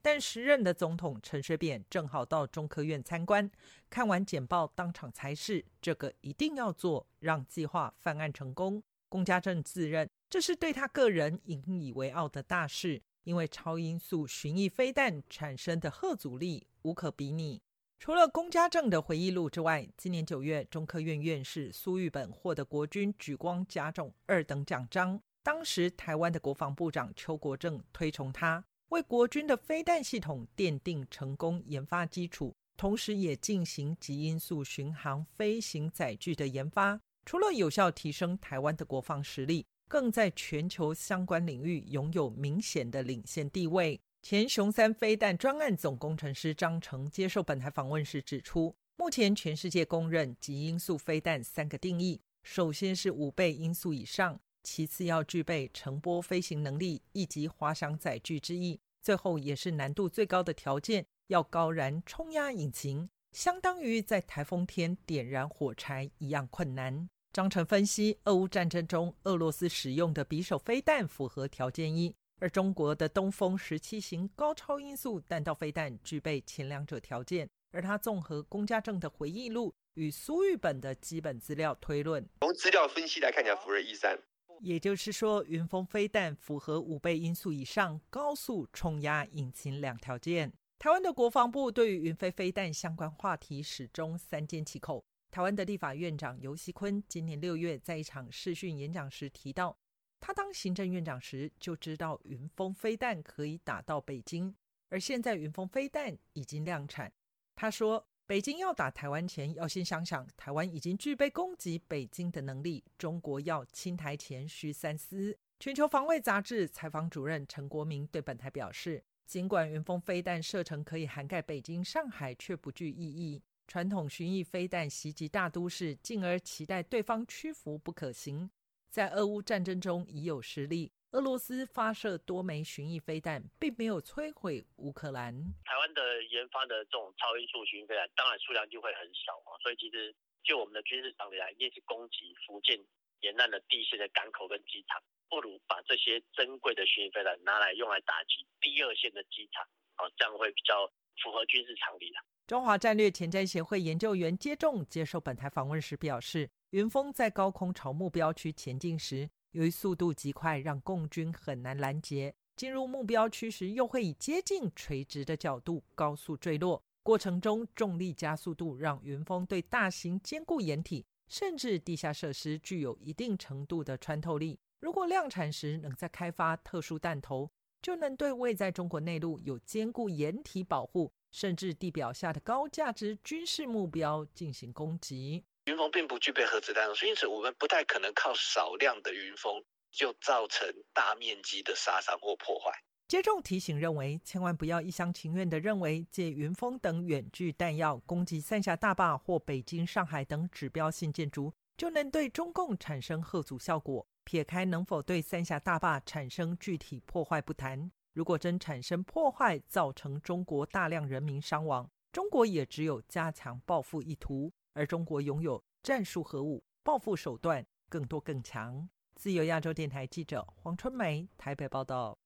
但时任的总统陈水扁正好到中科院参观，看完简报当场裁示，这个一定要做，让计划翻案成功。龚家正自认这是对他个人引以为傲的大事，因为超音速巡弋飞弹产生的核阻力无可比拟。除了龚家正的回忆录之外，今年九月，中科院院士苏玉本获得国军举光甲种二等奖章。当时，台湾的国防部长邱国正推崇他，为国军的飞弹系统奠定成功研发基础，同时也进行极音速巡航飞行载具的研发。除了有效提升台湾的国防实力，更在全球相关领域拥有明显的领先地位。前雄三飞弹专案总工程师张成接受本台访问时指出，目前全世界公认极音速飞弹三个定义：首先是五倍音速以上，其次要具备乘波飞行能力以及滑翔载具之意，最后也是难度最高的条件，要高燃冲压引擎，相当于在台风天点燃火柴一样困难。张成分析，俄乌战争中俄罗斯使用的匕首飞弹符合条件一。而中国的东风十七型高超音速弹道飞弹具备前两者条件，而它综合龚家正的回忆录与苏玉本的基本资料推论，从资料分析来看，起来福瑞一三，也就是说，云峰飞弹符合五倍音速以上高速冲压引擎两条件。台湾的国防部对于云飞飞弹相关话题始终三缄其口。台湾的立法院长游锡坤今年六月在一场视讯演讲时提到。他当行政院长时就知道云峰飞弹可以打到北京，而现在云峰飞弹已经量产。他说，北京要打台湾前，要先想想台湾已经具备攻击北京的能力。中国要侵台前需三思。全球防卫杂志采访主任陈国明对本台表示，尽管云峰飞弹射程可以涵盖北京、上海，却不具意义。传统巡弋飞弹袭击大都市，进而期待对方屈服不可行。在俄乌战争中已有实力，俄罗斯发射多枚巡弋飞弹，并没有摧毁乌克兰。台湾的研发的这种超音速巡弋飞弹，当然数量就会很少啊。所以其实就我们的军事常理来，一定是攻击福建沿岸的地线的港口跟机场，不如把这些珍贵的巡弋飞弹拿来用来打击第二线的机场，哦，这样会比较符合军事常理的。中华战略前瞻协会研究员接种接受本台访问时表示。云峰在高空朝目标区前进时，由于速度极快，让共军很难拦截。进入目标区时，又会以接近垂直的角度高速坠落。过程中重力加速度让云峰对大型坚固掩体甚至地下设施具有一定程度的穿透力。如果量产时能再开发特殊弹头，就能对位在中国内陆有坚固掩体保护，甚至地表下的高价值军事目标进行攻击。云峰并不具备核子弹，所以因此我们不太可能靠少量的云峰就造成大面积的杀伤或破坏。接种提醒认为，千万不要一厢情愿地认为借云峰等远距弹药攻击三峡大坝或北京、上海等指标性建筑，就能对中共产生贺阻效果。撇开能否对三峡大坝产生具体破坏不谈，如果真产生破坏，造成中国大量人民伤亡，中国也只有加强报复意图。而中国拥有战术核武，报复手段更多更强。自由亚洲电台记者黄春梅台北报道。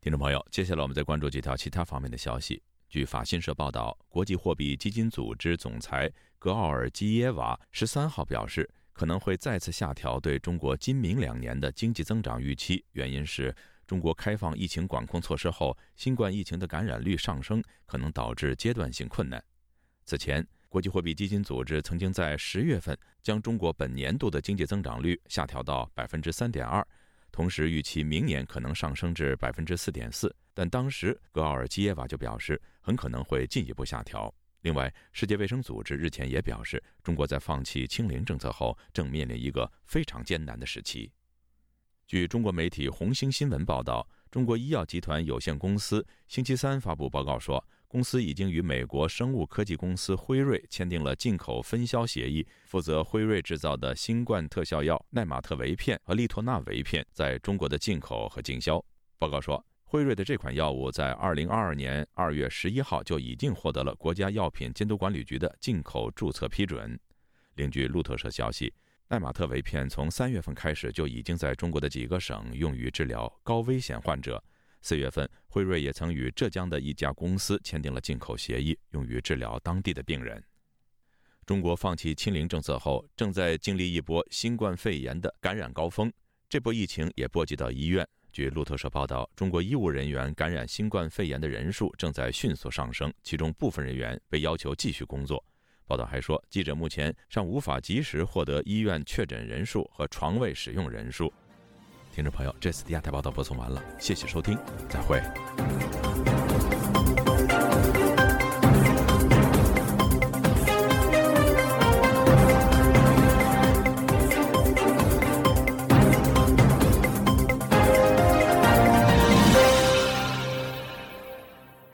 听众朋友，接下来我们再关注几条其他方面的消息。据法新社报道，国际货币基金组织总裁格奥尔基耶娃十三号表示，可能会再次下调对中国今明两年的经济增长预期，原因是中国开放疫情管控措施后，新冠疫情的感染率上升，可能导致阶段性困难。此前，国际货币基金组织曾经在十月份将中国本年度的经济增长率下调到百分之三点二。同时，预期明年可能上升至百分之四点四，但当时格奥尔基耶娃就表示，很可能会进一步下调。另外，世界卫生组织日前也表示，中国在放弃清零政策后，正面临一个非常艰难的时期。据中国媒体红星新闻报道，中国医药集团有限公司星期三发布报告说。公司已经与美国生物科技公司辉瑞签订了进口分销协议，负责辉瑞制造的新冠特效药奈玛特韦片和利托那韦片在中国的进口和经销。报告说，辉瑞的这款药物在2022年2月11号就已经获得了国家药品监督管理局的进口注册批准。另据路透社消息，奈玛特韦片从3月份开始就已经在中国的几个省用于治疗高危险患者。四月份，辉瑞也曾与浙江的一家公司签订了进口协议，用于治疗当地的病人。中国放弃清零政策后，正在经历一波新冠肺炎的感染高峰，这波疫情也波及到医院。据路透社报道，中国医务人员感染新冠肺炎的人数正在迅速上升，其中部分人员被要求继续工作。报道还说，记者目前尚无法及时获得医院确诊人数和床位使用人数。听众朋友这次的亚太报道播送完了谢谢收听再会。